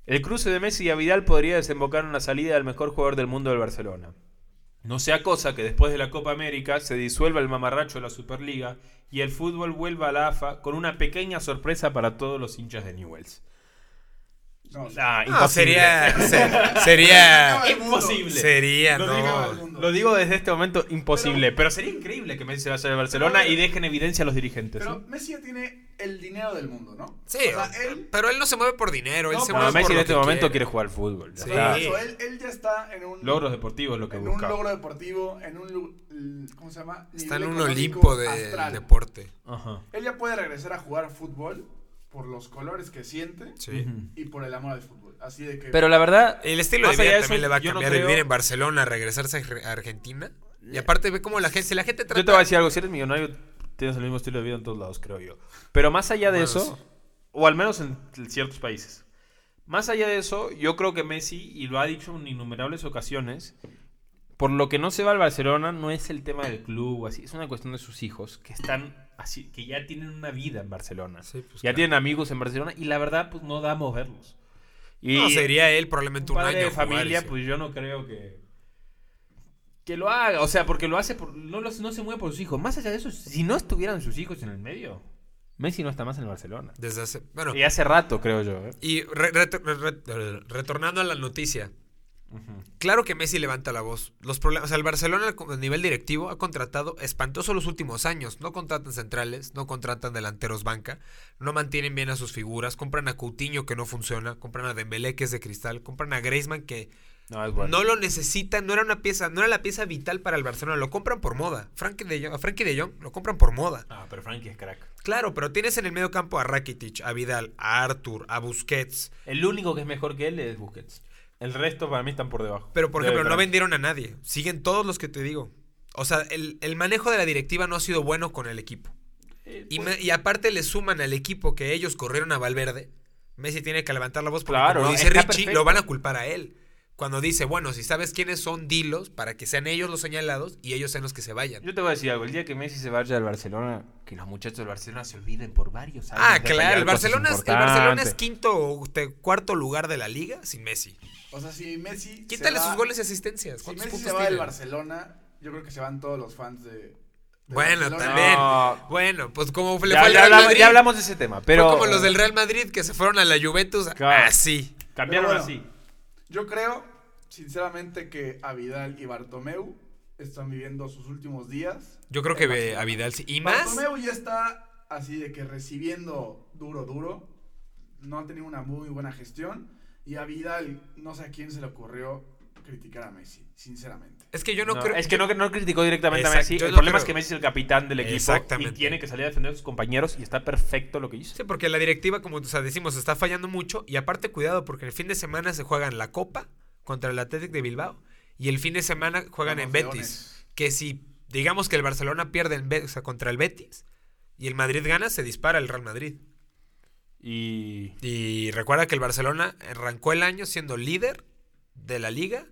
El cruce de Messi y a Vidal podría desembocar en una salida del mejor jugador del mundo del Barcelona. No sea cosa que después de la Copa América se disuelva el mamarracho de la Superliga y el fútbol vuelva a la AFA con una pequeña sorpresa para todos los hinchas de Newells. No. Ah, No, sería. se- sería. Imposible. Sería, Lo no. digo, lo digo desde este momento imposible, pero, sería increíble que Messi se vaya a Barcelona Pero- y deje en evidencia a los dirigentes. Pero. Messi ya tiene el dinero del mundo, ¿no? Sí, O sea, él, pero él no se mueve por dinero, él se mueve Messi por en lo este que momento quiere. quiere. jugar al fútbol. Sí. eso, él, él ya está en un... Logros deportivos lo que en busca. un logro deportivo, en un... ¿Cómo se llama? Está en un Olimpo de astral. deporte. Ajá. Él ya puede regresar a jugar fútbol por los colores que siente Sí. Y por el amor al fútbol. Así de que... Pero la verdad, El estilo de vida eso, también le va a no cambiar de creo- vivir en Barcelona, regresarse a Arge- a Argentina. Y aparte ve cómo la gente, si la gente trata... yo te voy a decir algo, si eres millonario tienes el mismo estilo de vida en todos lados, creo yo. Pero más allá de Bueno, eso, sí. o al menos en ciertos países, más allá de eso, yo creo que Messi, y lo ha dicho en innumerables ocasiones, por lo que no se va al Barcelona no es el tema del club o así, es una cuestión de sus hijos que están así, que ya tienen una vida en Barcelona. Sí, pues, ya claro. tienen amigos en Barcelona y la verdad, pues no da a moverlos. Y No, sería él probablemente un padre año de familia, pues yo no creo que que lo haga, o sea, porque lo hace por no lo- no se mueve por sus hijos. Más allá de eso, si no estuvieran sus hijos en el medio, Messi no está más en el Barcelona. Desde hace... Bueno, Y hace rato, creo yo. ¿eh? y re- reto- re- retornando a la noticia. Claro que Messi levanta la voz. Los problemas, o sea, el Barcelona a nivel directivo ha contratado espantoso los últimos años. No contratan centrales, no contratan delanteros banca, no mantienen bien a sus figuras, compran a Coutinho que no funciona, compran a Dembélé que es de cristal, compran a Griezmann que No, es bueno. no lo necesitan, no era una pieza, no era la pieza vital para el Barcelona, lo compran por moda. Frankie de Jong, a Frankie de Jong lo compran por moda. Ah, pero Frankie es crack. Claro, pero tienes en el medio campo a Rakitic, a Vidal, a Arthur, a Busquets. El único que es mejor que él es Busquets. El resto para mí están por debajo. Pero, por ejemplo, no vendieron a nadie. Siguen todos los que te digo. O sea, el, el manejo de la directiva no ha sido bueno con el equipo. Eh, Y, pues, me- y aparte le suman al equipo que ellos corrieron a Valverde. Messi tiene que levantar la voz porque, Claro, como dice Richie, perfecto. lo van a culpar a él. Cuando dice, bueno, si sabes quiénes son, dilos para que sean ellos los señalados y ellos sean los que se vayan. Yo te voy a decir algo. El día que Messi se vaya al Barcelona, que los muchachos del Barcelona se olviden por varios años. Ah, claro, el Barcelona, es, el Barcelona es quinto o cuarto lugar de la liga sin Messi. O sea, si Messi... se Quítale va- sus goles y asistencias. Si ¿Cuántos Messi se va del? Barcelona, yo creo que se van todos los fans de... de Bueno, Barcelona. también. No. Bueno, pues como le Ya, fue al ya Real hablamos, Madrid. ya hablamos de ese tema, pero... Fue como los del Real Madrid que se fueron a la Juventus. Claro. Así. Cambiaron así. Yo creo, sinceramente, que a Vidal y Bartomeu están viviendo sus últimos días. Yo creo que Barcelona. a Vidal. sí. Y más. Bartomeu ya está así de que recibiendo duro, duro. No ha tenido una muy buena gestión. Y a Vidal, no sé a quién se le ocurrió criticar a Messi, sinceramente. Es que yo no, No, creo. es que no, no criticó directamente Exacto, a Messi. El no problema es que Messi es el capitán del equipo y tiene que salir a defender a sus compañeros y está perfecto lo que hizo. Sí, porque la directiva, como o sea, decimos, está fallando mucho. Y aparte, cuidado, porque el fin de semana se juegan la Copa contra el Athletic de Bilbao. Y el fin de semana juegan en Betis. Leones. Que si, digamos que el Barcelona pierde en o sea, contra el Betis y el Madrid gana, se dispara el Real Madrid. Y... Y recuerda que el Barcelona arrancó el año siendo líder de la liga.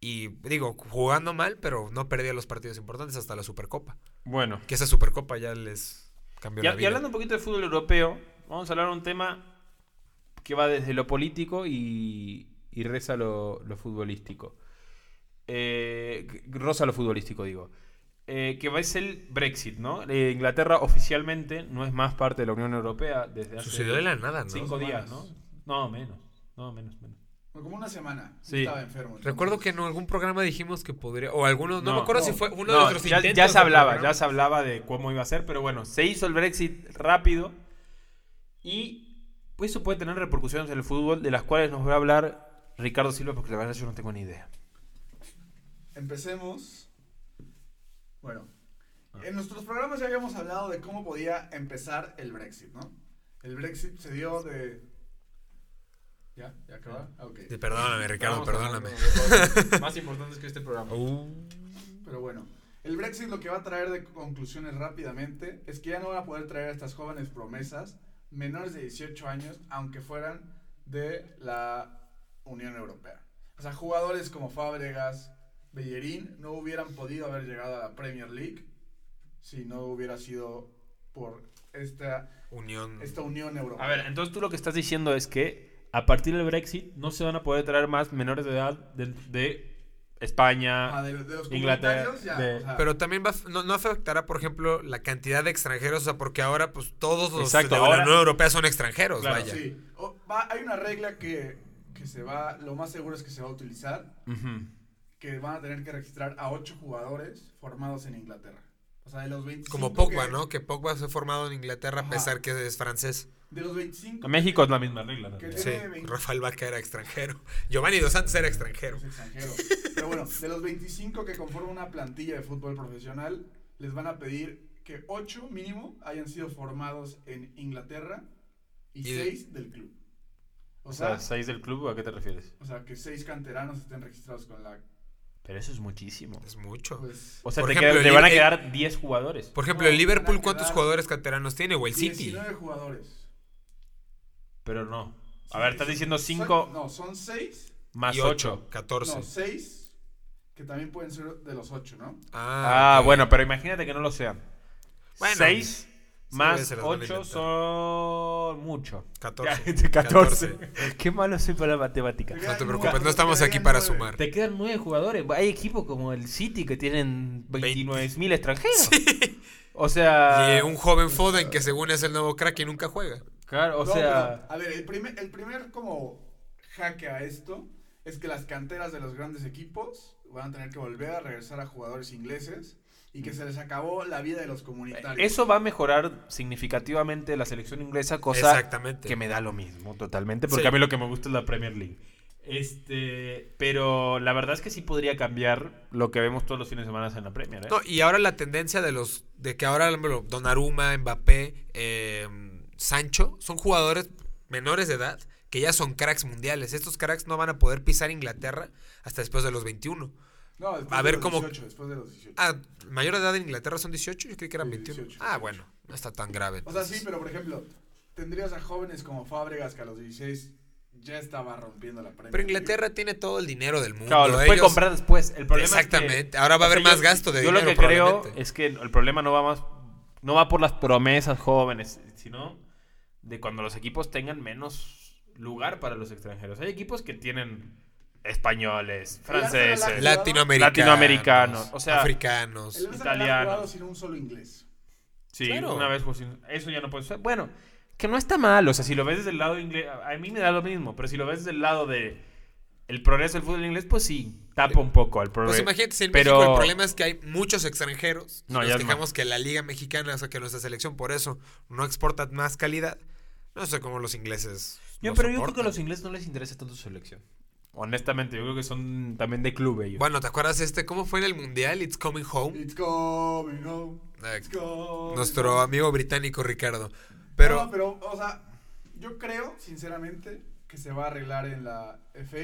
Y digo, jugando mal, pero no perdía los partidos importantes hasta la Supercopa. Bueno. Que esa Supercopa ya les cambió Y, la y vida. hablando un poquito de fútbol europeo, vamos a hablar de un tema que va desde lo político y, y reza lo, lo futbolístico. Eh, rosa lo futbolístico, digo. Eh, que va a ser el Brexit, ¿no? Eh, Inglaterra oficialmente no es más parte de la Unión Europea desde hace Sucedió de la nada, ¿no? cinco días, ¿no? No, menos. No, menos, menos. Como una semana. Sí. Estaba enfermo. entonces- Recuerdo que en algún programa dijimos que podría, o algunos, no, No, me acuerdo no, si fue uno No, de nuestros ya, intentos. ya se hablaba, ya se hablaba de cómo iba a ser, pero bueno, se hizo el Brexit rápido y pues eso puede tener repercusiones en el fútbol de las cuales nos va a hablar Ricardo Silva porque la verdad yo no tengo ni idea. Empecemos. Bueno, en nuestros programas ya habíamos hablado de cómo podía empezar el Brexit, ¿no? El Brexit se dio de. ¿Ya? ¿Ya acaba? Ah, ok. Sí, perdóname, Ricardo, perdóname. hablando Más importantes que este programa. Uh, Pero bueno, el Brexit lo que va a traer de conclusiones rápidamente es que ya no van a poder traer a estas jóvenes promesas menores de 18 años, aunque fueran de la Unión Europea. O sea, jugadores como Fábregas, Bellerín no hubieran podido haber llegado a la Premier League si no hubiera sido por esta, Unión. esta Unión Europea. A ver, entonces tú lo que estás diciendo es que a partir del Brexit no se van a poder traer más menores de edad de, de España. Ah, de, de los Inglaterra, comunitarios, ya, de- o sea, Pero también va, no, no afectará, por ejemplo, la cantidad de extranjeros, o sea, porque ahora, pues, todos los Exacto, de ahora- la Unión Europea son extranjeros, Claro, vaya. Sí. O- va- hay una regla que, que se va, lo más seguro es que se va a utilizar, Ujú. Que van a tener que registrar a 8 jugadores formados en Inglaterra. O sea, de los 25 Como Pogba, que- ¿no? Que Pogba se ha formado en Inglaterra a pesar que es francés. De los 25 En México es la misma regla, ¿no? Sí, Tiene 20. Rafael Vaca era extranjero. Giovanni Dos Santos era extranjero. Es extranjero. Pero bueno, de los 25 que conforman una plantilla de fútbol profesional, les van a pedir que 8 mínimo hayan sido formados en Inglaterra y Y de- 6 del club. O O sea, sea, ¿seis del club? ¿A qué te refieres? o sea, que 6 canteranos estén registrados con la... Pero eso es muchísimo. Es mucho. Pues, O sea, Por te, ejemplo, queda- te van a quedar 10 jugadores. Por ejemplo, No, el Liverpool, ¿cuántos jugadores canteranos tiene? O el City. 19 jugadores. Pero no. A Sí, ver, estás diciendo Son- 5 No, son 6. más y 8. 14. No, 6. Que también pueden ser de los 8, ¿no? Ah, ok. bueno, pero imagínate que no lo sean. Bueno, 6 sí, más se las van a 8 inventar. son mucho. 14. Ya, 14. Qué malo soy para la matemática. Te No te preocupes, no estamos aquí para sumar. Te quedan 9 jugadores. Hay equipos como el City que tienen 29 mil extranjeros. O sea. Y un joven Foden que según es el nuevo crack y nunca juega. Claro, o No, sea. pero, a ver, el primer, el primer como jaque a esto es que las canteras de los grandes equipos van a tener que volver a regresar a jugadores ingleses y que se les acabó la vida de los comunitarios. Eso va a mejorar significativamente la selección inglesa, cosa Exactamente. que me da lo mismo totalmente, porque Sí. a mí lo que me gusta es la Premier League. Este, pero la verdad es que sí podría cambiar lo que vemos todos los fines de semana en la Premier. ¿eh? No, y ahora la tendencia de los de que ahora por ejemplo, Donnarumma, Mbappé, eh, Sancho son jugadores menores de edad que ya son cracks mundiales. Estos cracks no van a poder pisar Inglaterra hasta después de los 21. No, después a de ver los cómo- 18, después de los 18. Ah, mayor de edad en Inglaterra son 18, yo creí que eran Sí, 21. 18, Ah, 18. bueno, no está tan grave. o sea, sí, pero por ejemplo, tendrías a jóvenes como Fábregas que a los 16 ya estaba rompiendo la Premier Pero. Inglaterra tiene todo el dinero del mundo. Claro, los puede comprar después. El problema es que- Exactamente. Ahora va a o sea, haber más yo- gasto de Yo dinero. lo que creo es que el problema no va más, no va por las promesas jóvenes, sino de cuando los equipos tengan menos lugar para los extranjeros. Hay equipos que tienen españoles, franceses, Latinoamericanos, Latinoamericanos, o sea, africanos. El italianos. sin un solo inglés. Sí, Claro. una vez pues, eso ya no puede ser. Bueno, que no está mal, o sea, si lo ves desde el lado inglés, a mí me da lo mismo, pero si lo ves desde el lado de el progreso del fútbol inglés, pues sí, tapa un poco al progreso. Pues imagínate, si en pero- México el problema es que hay muchos extranjeros. No, nos quejamos que la liga mexicana, o sea, que nuestra selección por eso no exporta más calidad. No sé cómo los ingleses. Yo, pero yo creo que a los ingleses no les interesa tanto su selección. Honestamente, yo creo que son también de club ellos. Bueno, ¿te acuerdas este? ¿Cómo fue en el mundial? It's coming home. It's coming home. Eh, It's coming nuestro home. amigo británico Ricardo. Pero No, pero, o sea, yo creo, sinceramente, que se va a arreglar en la FA.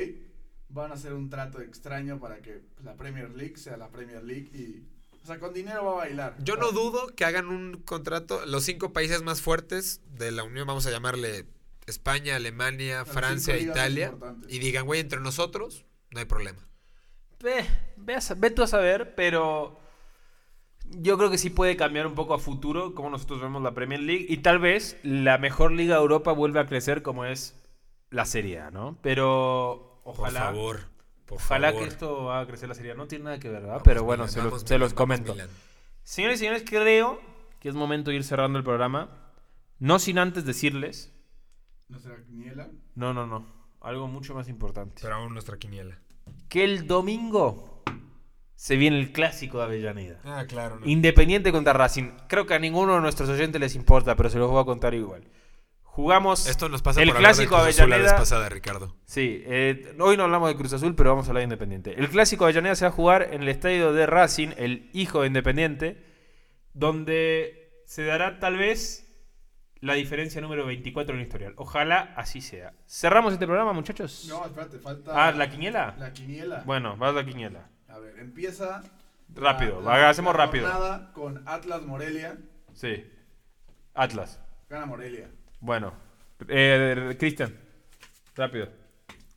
Van a hacer un trato extraño para que la Premier League sea la Premier League y. O sea, con dinero va a bailar. yo no dudo que hagan un contrato. Los cinco países más fuertes de la Unión, vamos a llamarle España, Alemania, Francia, Italia. Y digan, güey, entre nosotros, no hay problema. Ve, ve, a ve tú a saber, pero yo creo que sí puede cambiar un poco a futuro como nosotros vemos la Premier League y tal vez la mejor liga de Europa vuelva a crecer como es la Serie A, ¿no? Pero Por ojalá, favor. Por ojalá favor. que esto haga crecer la Serie A. No tiene nada que ver, ¿verdad? Vamos, pero bueno, Milan, se, los, se comento. Milan. Señores y señores, creo que es momento de ir cerrando el programa. No sin antes decirles, Nuestra quiniela. no, no, no, algo mucho más importante. Pero aún nuestra quiniela. Que el domingo se viene el clásico de Avellaneda. Ah, claro. Independiente contra Racing. Creo que a ninguno de nuestros oyentes les importa, pero se los voy a contar igual. Jugamos Esto nos pasa el por clásico de Cruz Azul la vez Avellaneda. pasada, Ricardo. Sí, eh, hoy no hablamos de Cruz Azul, pero vamos a hablar de Independiente. El clásico de Avellaneda se va a jugar en el estadio de Racing, el hijo de Independiente, donde se dará tal vez la diferencia número 24 en el historial. Ojalá así sea. ¿Cerramos este programa, muchachos? No, espérate, falta. Ah, ¿la quiniela? La quiniela. Bueno, va la quiniela. A ver, empieza. Rápido, la- la- hacemos la rápido. con Atlas Morelia. Sí. Atlas. Gana Morelia. Bueno. Eh, Cristian. Rápido.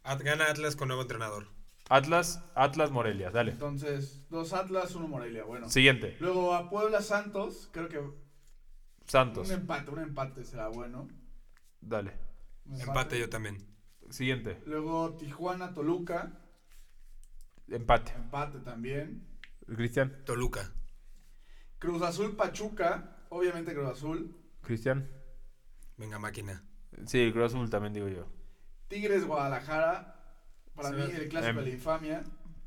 At- Gana Atlas con nuevo entrenador. Atlas, Atlas Morelia, dale. Entonces, dos Atlas, uno Morelia. Bueno. Siguiente. Luego a Puebla Santos, creo que Santos. un empate, un empate será bueno. Dale. Empate yo también. Siguiente. Luego Tijuana Toluca, Empate. empate también. Cristian. Toluca. Cruz Azul Pachuca, obviamente Cruz Azul. Cristian. Venga, máquina. Sí, Cruz Azul también digo yo. Tigres Guadalajara. Para Se mí, el clásico em- de la infamia.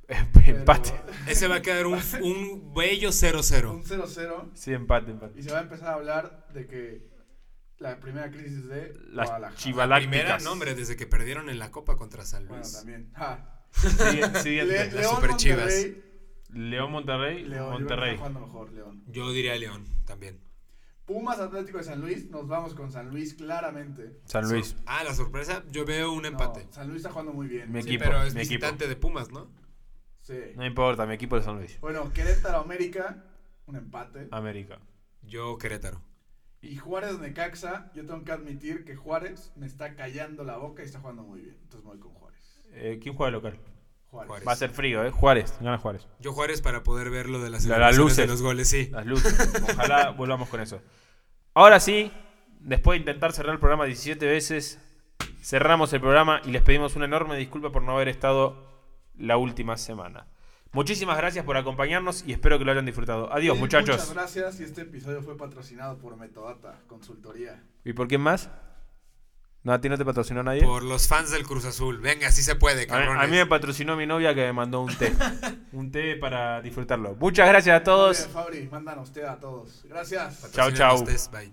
empate. Ese va a quedar un, un bello 0-0. Un 0-0. Sí, empate, empate. Y se va a empezar a hablar de que la primera crisis de Las Guadalajara. La primera, Galácticas. no, hombre, desde que perdieron en la Copa contra San Bueno, Luis. también. Ja. Sigue- Siguiente. Le- León Super Chivas. Monterrey. León Monterrey. León, Monterrey. está jugando mejor, León. Yo diría León también. Pumas Atlético de San Luis, nos vamos con San Luis claramente. San Luis. Ah, la sorpresa, yo veo un empate. No, San Luis está jugando muy bien. Mi Sí, equipo, pero es mi equipo. de Pumas, ¿no? Sí. No importa, mi equipo de San Luis. Bueno, Querétaro América, un empate. América. Yo Querétaro. Y Juárez Necaxa, yo tengo que admitir que Juárez me está callando la boca y está jugando muy bien. Entonces me voy con Juárez. Eh, ¿Quién juega de local? Juárez. Juárez. Va a ser frío, ¿eh? Juárez. Gana Juárez. Yo Juárez para poder ver lo de las La- las luces. de los goles, sí. Las luces. Ojalá volvamos con eso. Ahora sí, después de intentar cerrar el programa 17 veces, cerramos el programa y les pedimos una enorme disculpa por no haber estado la última semana. Muchísimas gracias por acompañarnos y espero que lo hayan disfrutado. Adiós, Sí, muchachos. Muchas gracias y este episodio fue patrocinado por Metodata, consultoría. ¿Y por quién más? No, a ti no te patrocinó nadie. Por los fans del Cruz Azul. Venga, sí se puede, A mí, cabrones. a mí me patrocinó mi novia que me mandó un té. un té para disfrutarlo. Muchas gracias a todos. bien, Fabri, mándanos usted a todos. Gracias. Chau. ustedes, Bye.